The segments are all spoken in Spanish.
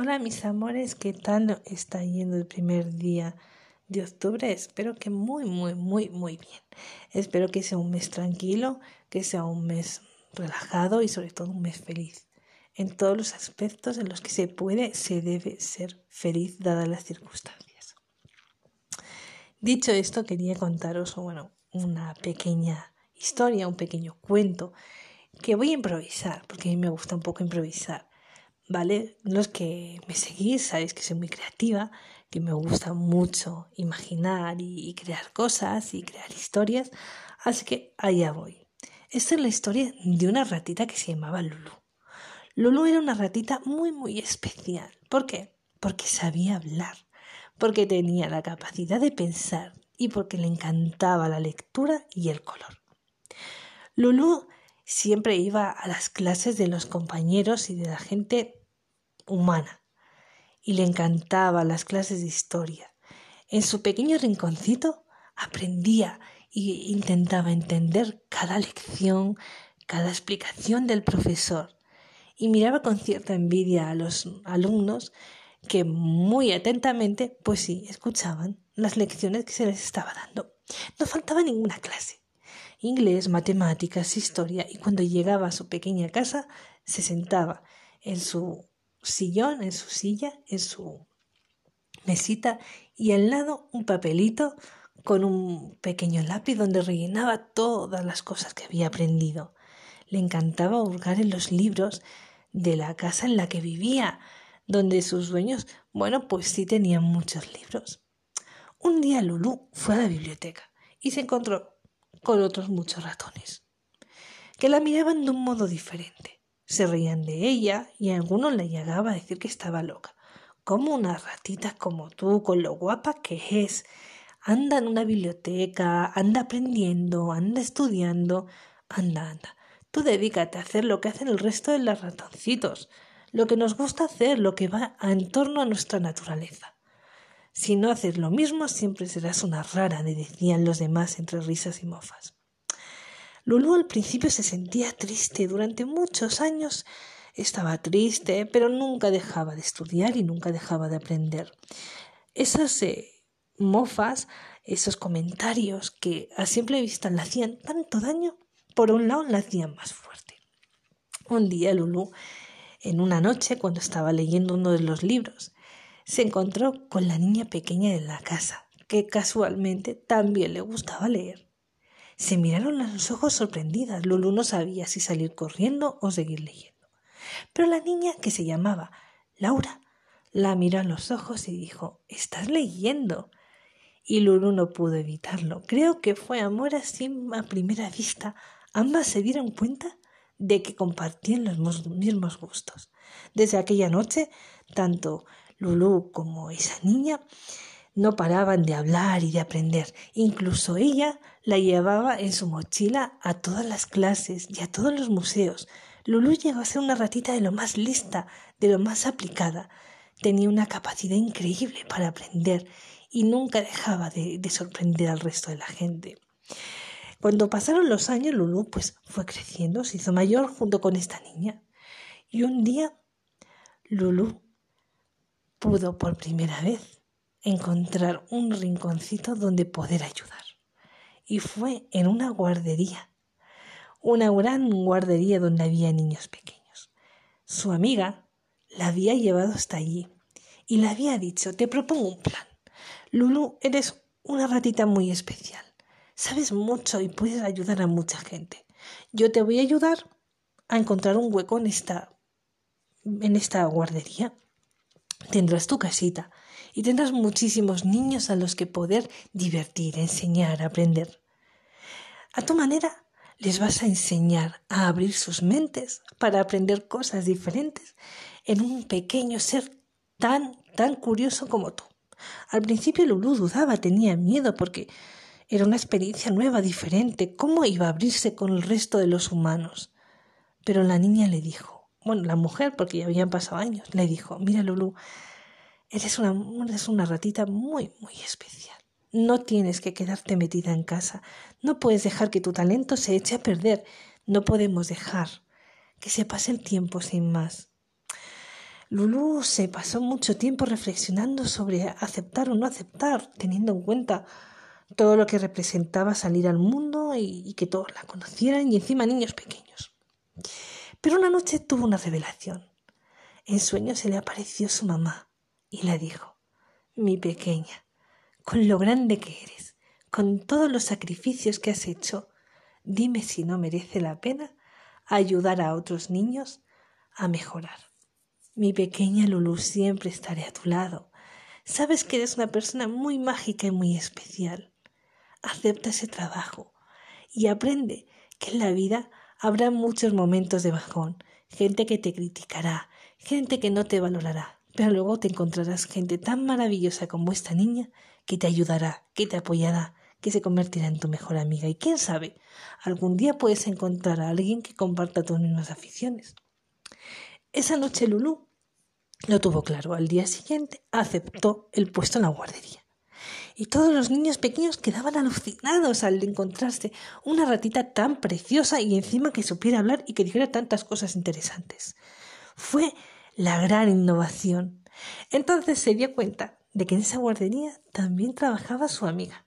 Hola mis amores, ¿qué tal está yendo el primer día de octubre? Espero que muy, muy, muy, muy bien. Espero que sea un mes tranquilo, que sea un mes relajado y sobre todo un mes feliz. En todos los aspectos en los que se puede, se debe ser feliz dadas las circunstancias. Dicho esto, quería contaros, bueno, una pequeña historia, un pequeño cuento que voy a improvisar, porque a mí me gusta un poco improvisar ¿vale? Los que me seguís sabéis que soy muy creativa, que me gusta mucho imaginar y, crear cosas y crear historias, así que allá voy. Esta es la historia de una ratita que se llamaba Lulu. Lulu era una ratita muy, muy especial. ¿Por qué? Porque sabía hablar, porque tenía la capacidad de pensar y porque le encantaba la lectura y el color. Lulu siempre iba a las clases de los compañeros y de la gente humana y le encantaba las clases de historia. En su pequeño rinconcito aprendía e intentaba entender cada lección, cada explicación del profesor y miraba con cierta envidia a los alumnos que muy atentamente, pues sí, escuchaban las lecciones que se les estaba dando. No faltaba ninguna clase. Inglés, matemáticas, historia, y cuando llegaba a su pequeña casa se sentaba en su sillón, en su silla, en su mesita y al lado un papelito con un pequeño lápiz donde rellenaba todas las cosas que había aprendido. Le encantaba hurgar en los libros de la casa en la que vivía, donde sus dueños, bueno, pues sí tenían muchos libros. Un día Lulú fue a la biblioteca y se encontró con otros muchos ratones, que la miraban de un modo diferente. Se reían de ella y a algunos le llegaba a decir que estaba loca. Como una ratita como tú, con lo guapa que es. Anda en una biblioteca, anda aprendiendo, anda estudiando. Anda, anda. Tú dedícate a hacer lo que hacen el resto de los ratoncitos, lo que nos gusta hacer, lo que va en torno a nuestra naturaleza. Si no haces lo mismo, siempre serás una rara, le decían los demás entre risas y mofas. Lulú al principio se sentía triste, durante muchos años estaba triste, pero nunca dejaba de estudiar y nunca dejaba de aprender. Esas eh, mofas, esos comentarios que a simple vista le hacían tanto daño, por un lado la hacían más fuerte. Un día Lulú, en una noche, cuando estaba leyendo uno de los libros, se encontró con la niña pequeña de la casa, que casualmente también le gustaba leer. Se miraron los ojos sorprendidas. Lulu no sabía si salir corriendo o seguir leyendo. Pero la niña, que se llamaba Laura, la miró a los ojos y dijo Estás leyendo. Y Lulu no pudo evitarlo. Creo que fue amor a primera vista. Ambas se dieron cuenta de que compartían los mismos gustos. Desde aquella noche, tanto Lulu como esa niña no paraban de hablar y de aprender. Incluso ella la llevaba en su mochila a todas las clases y a todos los museos. Lulú llegó a ser una ratita de lo más lista, de lo más aplicada. Tenía una capacidad increíble para aprender y nunca dejaba de, sorprender al resto de la gente. Cuando pasaron los años, Lulú pues fue creciendo, se hizo mayor junto con esta niña. Y un día, Lulú pudo por primera vez encontrar un rinconcito donde poder ayudar. Y fue en una guardería, una gran guardería donde había niños pequeños. Su amiga la había llevado hasta allí y le había dicho, te propongo un plan. Lulu, eres una ratita muy especial. Sabes mucho y puedes ayudar a mucha gente. Yo te voy a ayudar a encontrar un hueco en esta en esta guardería. Tendrás tu casita y tendrás muchísimos niños a los que poder divertir, enseñar, aprender. A tu manera les vas a enseñar a abrir sus mentes para aprender cosas diferentes en un pequeño ser tan, tan curioso como tú. Al principio Lulú dudaba, tenía miedo porque era una experiencia nueva, diferente. ¿Cómo iba a abrirse con el resto de los humanos? Pero la niña le dijo, bueno, la mujer, porque ya habían pasado años, le dijo, mira Lulú, Eres una, eres una ratita muy, muy especial. No tienes que quedarte metida en casa. No puedes dejar que tu talento se eche a perder. No podemos dejar que se pase el tiempo sin más. Lulú se pasó mucho tiempo reflexionando sobre aceptar o no aceptar, teniendo en cuenta todo lo que representaba salir al mundo y, y que todos la conocieran y encima niños pequeños. Pero una noche tuvo una revelación. En sueño se le apareció su mamá y le dijo, mi pequeña, con lo grande que eres, con todos los sacrificios que has hecho, dime si no merece la pena ayudar a otros niños a mejorar. Mi pequeña Lulu, siempre estaré a tu lado. Sabes que eres una persona muy mágica y muy especial. Acepta ese trabajo y aprende que en la vida habrá muchos momentos de bajón, gente que te criticará, gente que no te valorará, pero luego te encontrarás gente tan maravillosa como esta niña que te ayudará, que te apoyará, que se convertirá en tu mejor amiga. Y quién sabe, algún día puedes encontrar a alguien que comparta tus mismas aficiones. Esa noche Lulú lo tuvo claro. Al día siguiente aceptó el puesto en la guardería. Y todos los niños pequeños quedaban alucinados al encontrarse una ratita tan preciosa y encima que supiera hablar y que dijera tantas cosas interesantes. Fue la gran innovación. Entonces se dio cuenta de que en esa guardería también trabajaba su amiga.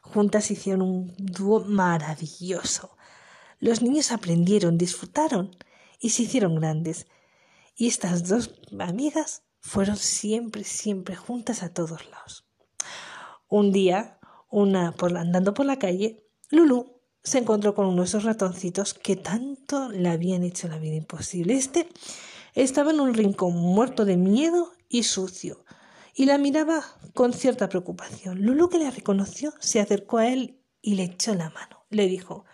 Juntas hicieron un dúo maravilloso. Los niños aprendieron, disfrutaron y se hicieron grandes. Y estas dos amigas fueron siempre, siempre juntas a todos lados. Un día, una por, andando por la calle, Lulu se encontró con uno de esos ratoncitos que tanto le habían hecho la vida imposible. Este estaba en un rincón muerto de miedo y sucio y la miraba con cierta preocupación. Lulu, que le reconoció, se acercó a él y le echó la mano. Le dijo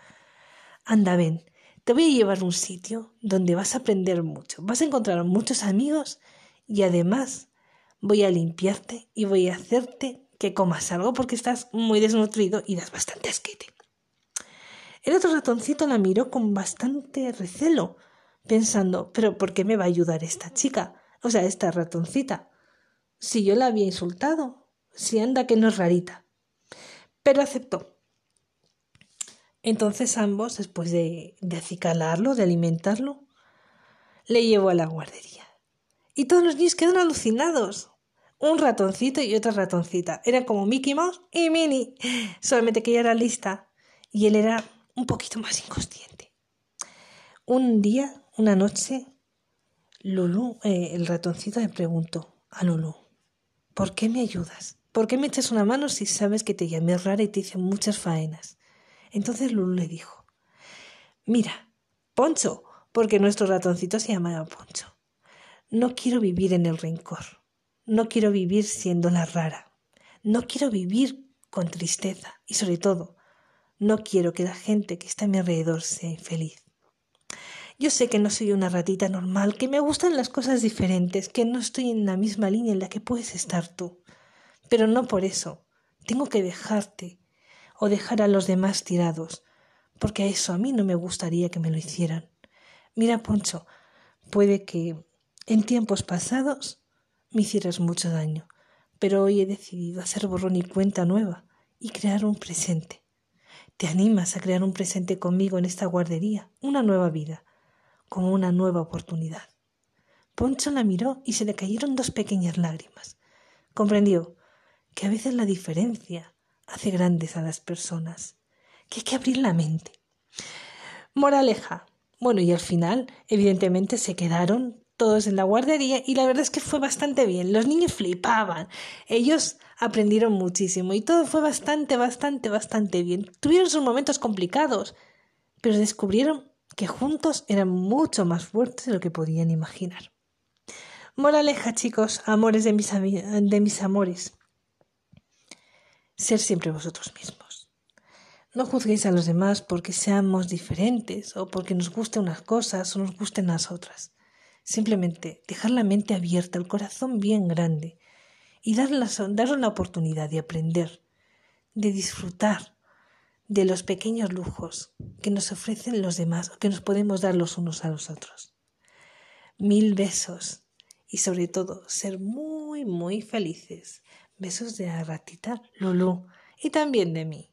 Anda, ven, te voy a llevar a un sitio donde vas a aprender mucho, vas a encontrar muchos amigos y además voy a limpiarte y voy a hacerte que comas algo porque estás muy desnutrido y das bastante asquete. El otro ratoncito la miró con bastante recelo, pensando, pero ¿por qué me va a ayudar esta chica? O sea, esta ratoncita si yo la había insultado, si anda que no es rarita. Pero aceptó. Entonces ambos, después de, de acicalarlo, de alimentarlo, le llevó a la guardería. Y todos los niños quedaron alucinados. Un ratoncito y otra ratoncita. Eran como Mickey Mouse y Minnie. Solamente que ella era lista y él era un poquito más inconsciente. Un día, una noche, Lulu, eh, el ratoncito, le preguntó a Lulu, ¿Por qué me ayudas? ¿Por qué me echas una mano si sabes que te llamé rara y te hice muchas faenas? Entonces Lulu le dijo, Mira, Poncho, porque nuestro ratoncito se llamaba Poncho. No quiero vivir en el rencor. No quiero vivir siendo la rara. No quiero vivir con tristeza y sobre todo, no quiero que la gente que está a mi alrededor sea infeliz. Yo sé que no soy una ratita normal, que me gustan las cosas diferentes, que no estoy en la misma línea en la que puedes estar tú. Pero no por eso. Tengo que dejarte o dejar a los demás tirados, porque a eso a mí no me gustaría que me lo hicieran. Mira, Poncho, puede que en tiempos pasados me hicieras mucho daño, pero hoy he decidido hacer borrón y cuenta nueva y crear un presente. ¿Te animas a crear un presente conmigo en esta guardería? Una nueva vida como una nueva oportunidad. Poncho la miró y se le cayeron dos pequeñas lágrimas. Comprendió que a veces la diferencia hace grandes a las personas, que hay que abrir la mente. Moraleja. Bueno, y al final, evidentemente, se quedaron todos en la guardería y la verdad es que fue bastante bien. Los niños flipaban. Ellos aprendieron muchísimo y todo fue bastante, bastante, bastante bien. Tuvieron sus momentos complicados, pero descubrieron que juntos eran mucho más fuertes de lo que podían imaginar. Moraleja, chicos, amores de mis, amores. Ser siempre vosotros mismos. No juzguéis a los demás porque seamos diferentes o porque nos gusten unas cosas o nos gusten las otras. Simplemente dejar la mente abierta, el corazón bien grande y darles, darles la oportunidad de aprender, de disfrutar, de los pequeños lujos que nos ofrecen los demás o que nos podemos dar los unos a los otros. Mil besos y sobre todo ser muy, muy felices. Besos de la ratita Lulu y también de mí.